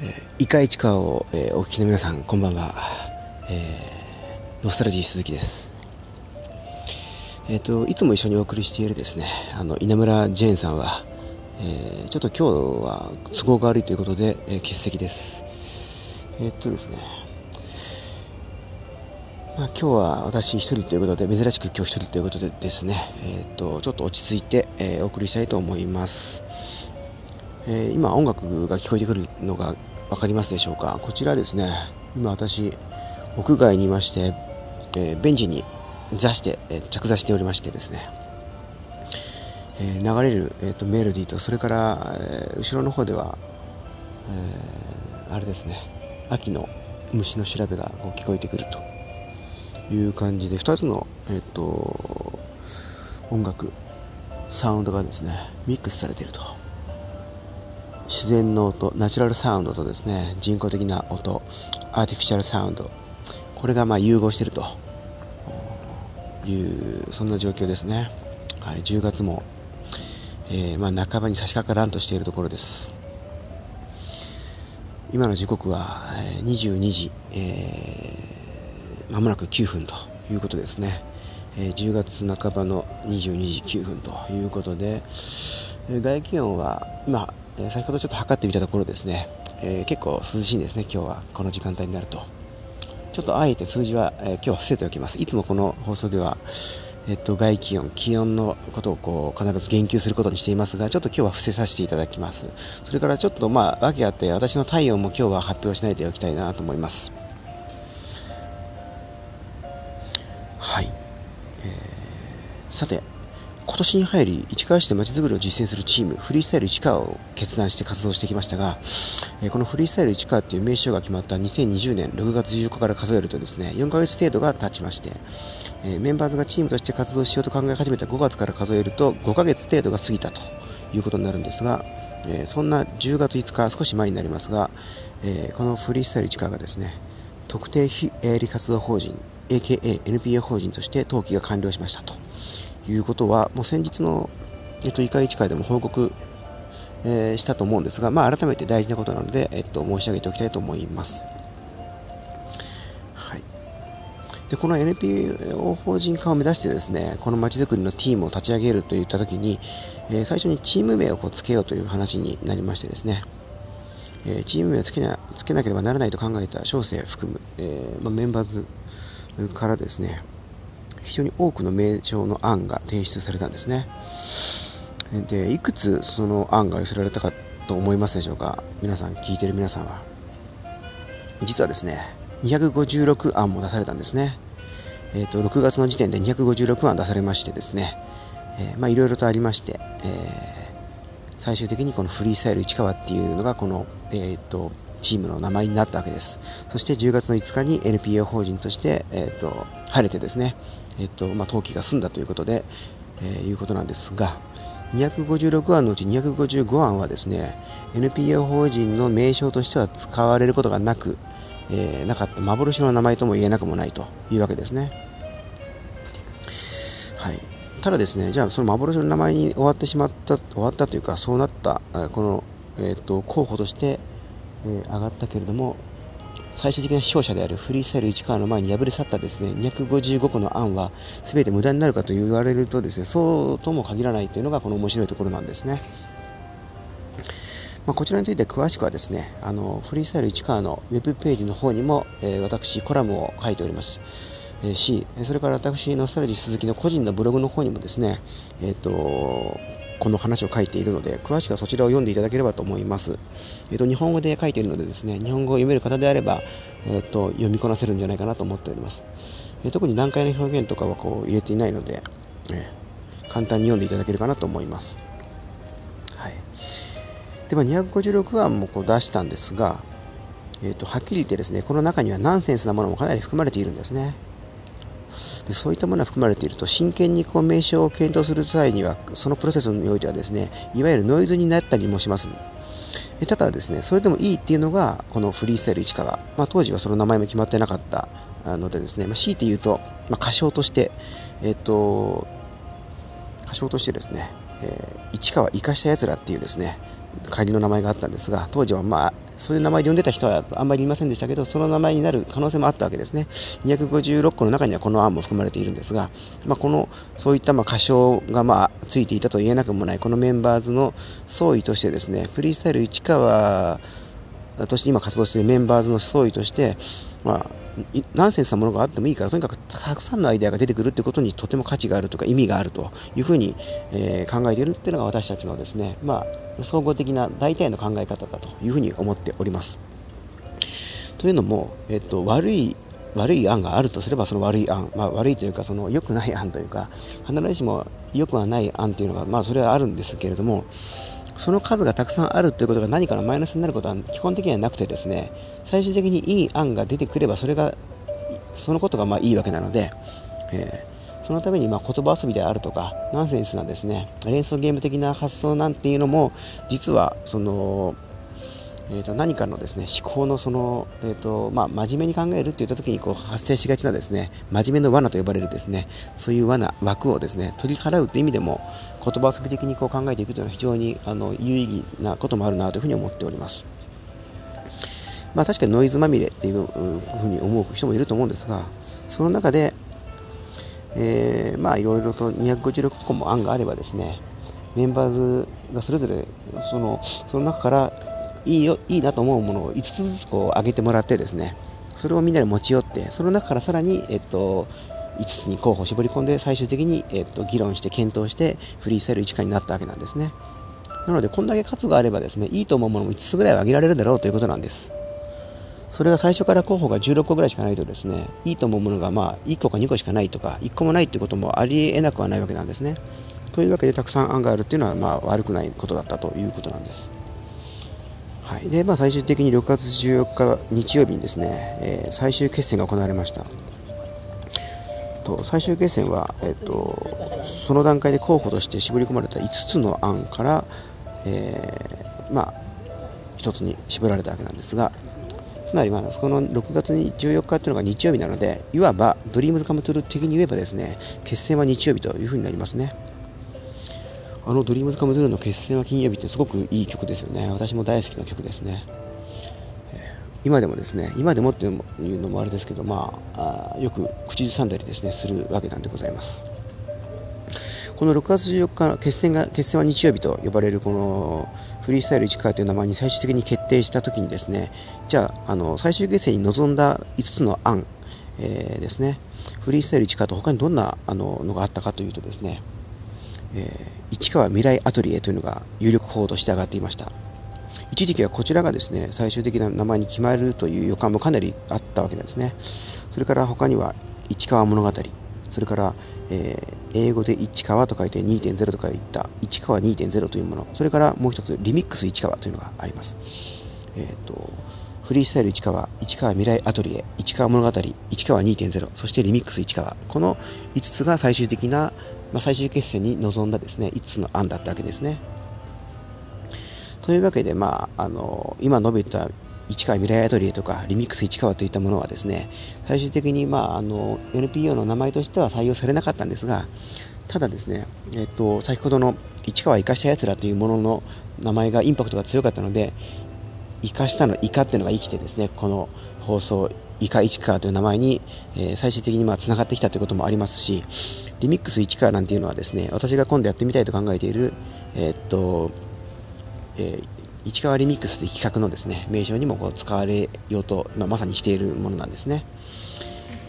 えー、イカイチカを、えー、お聞きの皆さんこんばんは、えー、ノスタルジー鈴木です。えっ、といつも一緒にお送りしているですねあの稲村ジェーンさんは、えちょっと今日は都合が悪いということで、え欠席です。えっとですね。まあ、今日は私一人ということで珍しく今日一人ということでですね、えーと、とちょっと落ち着いて、えー、お送りしたいと思います、えー、今音楽が聞こえてくるのが分かりますでしょうか？こちらですね。今私屋外にいまして、えー、ベンチに座して、えー、着座しておりましてですね、えー、流れる、えーと、メロディーとそれから、え後ろの方では、えあれですね。秋の虫の調べがこう聞こえてくるという感じで2つの、えーと音楽サウンドがですねミックスされていると自然の音ナチュラルサウンドとですね人工的な音アーティフィシャルサウンドこれがま融合していると。いうそんな状況ですね、はい、10月も、えー、まあ、半ばに差し掛からんとしているところです。今の時刻は22時、えー、間もなく9分ということですね、えー、10月半ばの22時9分ということで、え外気温は今え先ほどちょっと測ってみたところですね、えー、結構涼しいんですね、今日はこの時間帯になると。ちょっとあえて数字は、えー、今日は伏せておきます。いつもこの放送では、えっと、外気温、気温のことをこう必ず言及することにしていますが、ちょっと今日は伏せさせていただきます。それからちょっとまあ、訳あって、私の体温も今日は発表しないでおきたいなと思います。はい。えー、さて、今年に入り市川市でまちづくりを実践するチームフリースタイル市川を決断して活動してきましたが、えこのフリースタイル市川という名称が決まった2020年6月14日から数えるとですね4ヶ月程度が経ちまして、えメンバーズがチームとして活動しようと考え始めた5月から数えると5ヶ月程度が過ぎたということになるんですが、えそんな10月5日少し前になりますが、えこのフリースタイル市川がですね特定非営利活動法人 AKA NPO 法人として登記が完了しましたと。いうことは、もう先日の、えっと、医会一会でも報告、えー、したと思うんですが、まあ、改めて大事なことなので、えっと、申し上げておきたいと思います。はい、でこの NPO 法人化を目指してですねこのまちづくりのチームを立ち上げるといったときに、えー、最初にチーム名をこうつけようという話になりましてですね、え、チーム名をつけなつけなければならないと考えた小生含む、えまあ、メンバーズからですね非常に多くの名称の案が提出されたんですね。でいくつその案が寄せられたかと思いますでしょうか？皆さん聞いてる皆さんは。実はですね256案も出されたんですね。えーと、6月の時点で256案出されましてですね、え、まあいろいろとありまして、えー、最終的にこのフリースタイル市川っていうのがこの、えーと、チームの名前になったわけです。そして10月の5日に NPO 法人として、えーと晴れてですねえっとまあ、登記が済んだということで、えー、いうことなんですが256案のうち255案はですね NPO 法人の名称としては使われることがなく、えー、なかった幻の名前とも言えなくもないというわけですね。はい、ただですね、じゃあその幻の名前に終わってしまった、終わったというか、そうなった、この、えーと、と候補として、えー、上がったけれども、最終的な勝者であるフリースタイル市川の前に敗れ去ったですね255個の案は全て無駄になるかと言われるとですねそうとも限らないというのがこの面白いところなんですね。まあ、こちらについて詳しくはですねあのフリースタイル市川のウェブページの方にも、えー、私コラムを書いております。えー、しそれから私ノスタルジー鈴木の個人のブログの方にもですね、えーとこの話を書いているので、詳しくはそちらを読んでいただければと思います。えーと、日本語で書いているのでですね、日本語を読める方であれば、えーと、読みこなせるんじゃないかなと思っております。えー、特に難解な表現とかはこう入れていないので、え、簡単に読んでいただけるかなと思います。はい、では256案もこう出したんですが、えーとはっきり言ってですねこの中にはナンセンスなものもかなり含まれているんですね。でそういったものが含まれていると真剣にこう名称を検討する際にはそのプロセスにおいてはですねいわゆるノイズになったりもします。ただですねそれでもいいっていうのがこのフリースタイル市川、まあ、当時はその名前も決まってなかったのでですね、まあ、強いて言うと、まあ、歌唱としてえっ、と歌唱としてですね、えー、市川生かしたやつらっていうですね仮の名前があったんですが当時はまあそういう名前で呼んでた人はあんまりいませんでしたけど、その名前になる可能性もあったわけですね。256個の中にはこの案も含まれているんですが、まあ、この、そういったまあ歌唱がまあついていたと言えなくもない、このメンバーズの総意としてですね、フリースタイル市川として今活動しているメンバーズの総意として、まあ、ナンセンスなものがあってもいいからとにかくたくさんのアイデアが出てくるってことにとても価値があるとか意味があるというふうに、えー、考えているっていうのが私たちのですね、まあ、総合的な大体の考え方だというふうに思っております。というのも、えっと、悪い悪い案があるとすればその悪い案、まあ、悪いというかその良くない案というか必ずしも良くはない案というのが、まあ、それはあるんですけれどもその数がたくさんあるということが何かのマイナスになることは基本的にはなくてですね最終的にいい案が出てくればそれがそのことがまあいいわけなので、えー、そのためにま言葉遊びであるとかナンセンスなですね連想ゲーム的な発想なんていうのも実はそのえー、と何かのですね思考のその、えーとまあ、真面目に考えるって言った時にこう発生しがちなですね真面目の罠と呼ばれるですねそういう罠枠をですね取り払うという意味でも言葉遊び的にこう考えていくというのは非常にあの有意義なこともあるなというふうに思っております。まあ、確かにノイズまみれっていうふうに思う人もいると思うんですがその中で、えー、まあいろいろと256個も案があればですねメンバーズがそれぞれそのその中からいいよいいなと思うものを5つずつこう上げてもらってですねそれをみんなで持ち寄ってその中からさらに、えっと、5つに候補を絞り込んで最終的に、えっと、議論して検討してフリースタイル1回になったわけなんですね。なのでこんだけ数があればですねいいと思うものも5つぐらいは上げられるだろうということなんです。それが最初から候補が16個ぐらいしかないとですねいいと思うものがまあ1個か2個しかないとか1個もないということもありえなくはないわけなんですね。というわけでたくさん案があるっていうのはまあ悪くないことだったということなんです。はい。でまあ、最終的に6月14日日曜日にですね、えー、最終決戦が行われました。と最終決戦は、えーと、その段階で候補として絞り込まれた5つの案から、えー、まあ、1つに絞られたわけなんですがつまりまあこの6月14日というのが日曜日なのでいわばドリームズカムトゥル的に言えばですね決戦は日曜日というふうになりますね。あのドリームズカムトゥルの決戦は金曜日ってすごくいい曲ですよね。私も大好きな曲ですね。今でもですね今でもっていうのもあれですけどまあよく口ずさんだりですねするわけなんでございます。この6月14日決戦が決戦は日曜日と呼ばれるこのフリースタイル市川という名前に最終的に決定したときにですねじゃああの最終決戦に臨んだ5つの案、えー、ですねフリースタイル市川と他にどんなあののがあったかというとですね、えー、市川未来アトリエというのが有力候補として上がっていました。一時期はこちらがですね最終的な名前に決まるという予感もかなりあったわけなんですね。それから他には市川物語。それから、えー、英語で市川と書いて2.0と書いた市川2.0というもの、それからもう一つリミックス市川というのがあります。えっ、ー、と、フリースタイル市川、市川未来アトリエ、市川物語、市川2.0、そしてリミックス市川、この5つが最終的な、まあ、最終決戦に臨んだですね、5つの案だったわけですね。というわけで、まあ、あの今述べた市川未来アトリエとかリミックス市川といったものはですね最終的に、まあ、あの NPO の名前としては採用されなかったんですがただですね、えっと、先ほどの市川生かしたやつらというものの名前がインパクトが強かったので生かしたのイカっていうのが生きてですねこの放送イカ市川という名前に、えー、最終的にまあつながってきたということもありますしリミックス市川なんていうのはですね私が今度やってみたいと考えているえ、っと、えー市川リミックスという企画のですね名称にもこう使われようと、まあ、まさにしているものなんですね。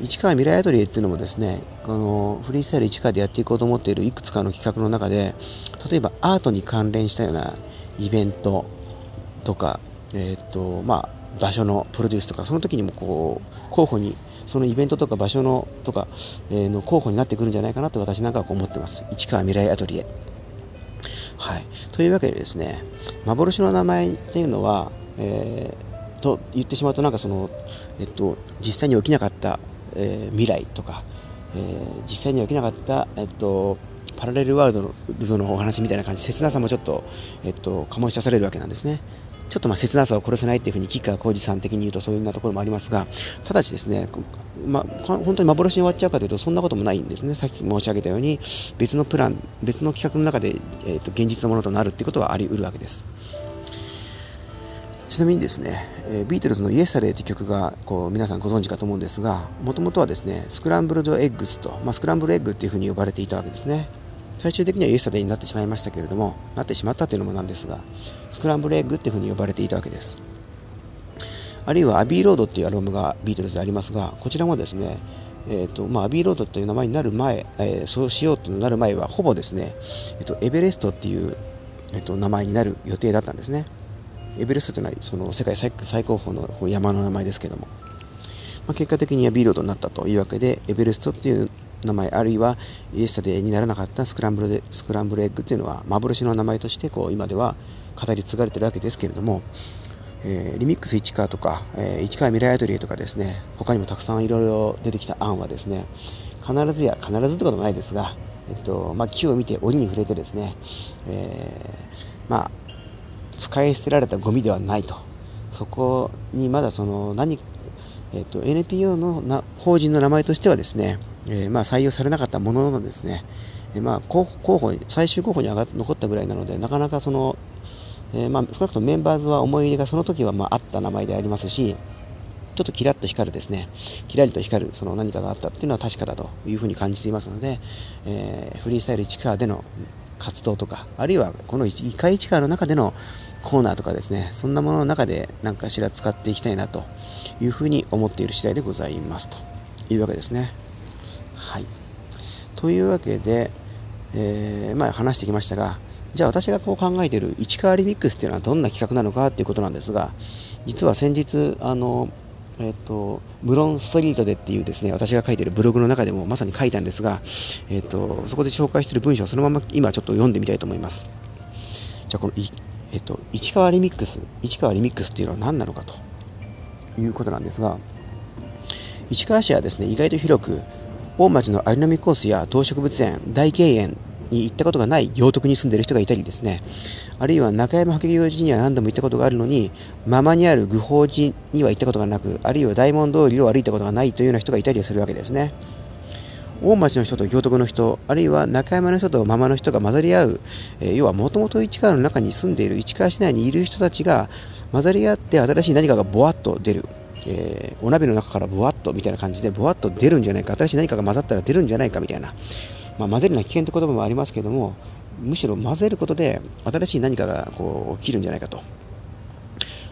市川未来アトリエっていうのもですねこのフリースタイル市川でやっていこうと思っているいくつかの企画の中で例えばアートに関連したようなイベントとか、えーとまあ、場所のプロデュースとかその時にもこう候補にそのイベントとか場所のとか、え、の候補になってくるんじゃないかなと私なんかは思ってます。市川未来アトリエ。はい、というわけでですね幻の名前というのは、えー、と言ってしまうとなんかその、えっと、実際に起きなかった、えー、未来とか、えー、実際に起きなかった、えっと、パラレルワールドのお話みたいな感じ切なさもちょっと、えっと、醸し出されるわけなんですね。ちょっとまあ切なさを殺せないっていうふうに吉川浩司さん的に言うとそういうようなところもありますがただしですね、ま、本当に幻に終わっちゃうかというとそんなこともないんですねさっき申し上げたように別のプラン別の企画の中で、えー、と現実のものとなるっていうことはあり得るわけですちなみにですね、え、ビートルズのイエスタデーという曲がこう皆さんご存知かと思うんですが、もともとはですね、スクランブルドエッグスと、まあ、スクランブルエッグっていうふうに呼ばれていたわけですね。最終的にはイエスタデーになってしまいましたけれども、なってしまったというのもなんですが、スクランブルエッグっていうふうに呼ばれていたわけです。あるいはアビーロードっていうアルバムがビートルズでありますが、こちらもですね、えーとまあ、アビーロードという名前になる前、えー、そうしようとなる前は、ほぼですね、えーと、エベレストっていう、えーと名前になる予定だったんですね。エベレストというのはその世界最高峰の山の名前ですけども、まあ、結果的にはビーロードになったというわけでエベレストっていう名前あるいはイエスタデーにならなかったスクランブルでスクランブルエッグっていうのは幻の名前としてこう今では語り継がれているわけですけれども、えー、リミックス市川とか、えー、市川未来アトリエとかですね他にもたくさんいろいろ出てきた案はですね必ずや必ずってこともないですが、えっとまあ、木を見て折に触れてですね、えー、まあ使い捨てられたゴミではないと。そこにまだその何、えーと、NPO のな法人の名前としてはですね、えー、まあ、採用されなかったもののですね、えー、まあ、候補最終候補に上が残ったぐらいなのでなかなかその、えー、まあ、少なくともメンバーズは思い入れがその時はまああった名前でありますしちょっとキラッと光るですね、キラリと光るその何かがあったっていうのは確かだというふうに感じていますので、え、フリースタイル市川での活動とか、あるいはこの異界市川の中でのコーナーとかですね、そんなものの中で何かしら使っていきたいなというふうに思っている次第でございますというわけですね。はい。というわけで、えー、まあ話してきましたが、じゃあ私がこう考えている市川リミックスっていうのはどんな企画なのかっていうことなんですが、実は先日、あの、えっと、ブロンストリートでっていうですね、私が書いているブログの中でもまさに書いたんですが、えっと、そこで紹介している文章をそのまま今ちょっと読んでみたいと思います。じゃあこのえっと、市川リミックス、市川リミックスっていうのは何なのかということなんですが、市川市はですね、意外と広く、大町の有波コースや動植物園、大敬園に行ったことがない行徳に住んでいる人がいたりですね、あるいは中山白行寺には何度も行ったことがあるのに、ママにある愚法寺には行ったことがなく、あるいは大門通りを歩いたことがないというような人がいたりするわけですね。大町の人と行徳の人、あるいは中山の人とママの人が混ざり合う、えー、要はもともと市川の中に住んでいる市川市内にいる人たちが混ざり合って新しい何かがぼわっと出る。えー、お鍋の中からぼわっとみたいな感じでぼわっと出るんじゃないか新しい何かが混ざったら出るんじゃないかみたいな、まあ、混ぜるのは危険って言葉もありますけどもむしろ混ぜることで新しい何かがこう起きるんじゃないかと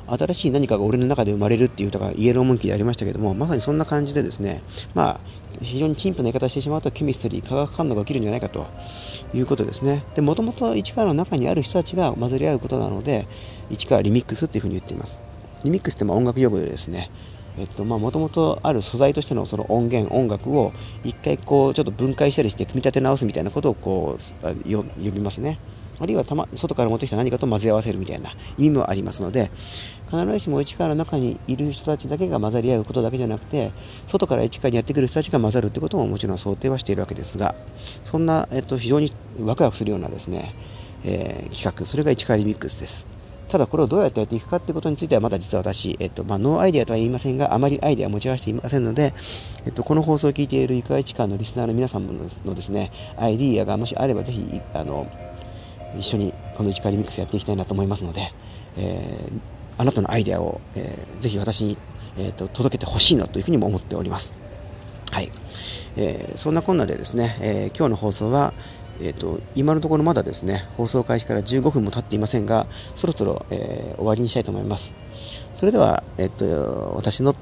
新しい何かが俺の中で生まれるっていう歌がイエローモンキーでありましたけどもまさにそんな感じでですねまあ非常に陳腐な言い方をしてしまうとケミストリー、化学反応が起きるんじゃないかということですね。で、もともと市川の中にある人たちが混ざり合うことなので、市川リミックスっていうふうに言っています。リミックスってま音楽用語でですね、えっと、もともとある素材としてのその音源、音楽を一回こう、ちょっと分解したりして組み立て直すみたいなことをこう、呼びますね。あるいはた、ま、外から持ってきた何かと混ぜ合わせるみたいな意味もありますので、必ずしも市川の中にいる人たちだけが混ざり合うことだけじゃなくて、外から市川にやってくる人たちが混ざるってことももちろん想定はしているわけですが、そんな、えっと、非常にワクワクするようなですね、えー、企画、それが市川リミックスです。ただこれをどうやってやっていくかっていうことについてはまだ実は私、えっとまあ、ノーアイデアとは言いませんが、あまりアイデアを持ち合わせていませんので、えっと、この放送を聞いている市川市川のリスナーの皆さんのですね、アイディアがもしあればぜひ、あの、一緒にこの市川リミックスやっていきたいなと思いますので、えーあなたのアイデアを、えー、ぜひ私に、えーと、届けてほしいなというふうにも思っております。はい。えー、そんなこんなでですね、えー、今日の放送は、えーと、今のところまだですね、放送開始から15分も経っていませんが、そろそろ、えー、終わりにしたいと思います。それでは、えっ、と、私の、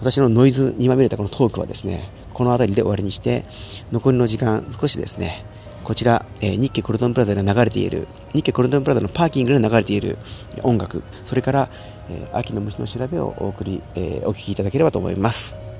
私のノイズにまみれたこのトークはですね、この辺りで終わりにして、残りの時間少しですね、こちら、えー、日系コルトンプラザで流れている、日系コルトンプラザのパーキングで流れている音楽、それから、えー、秋の虫の調べをお送り、えー、お聴きいただければと思います。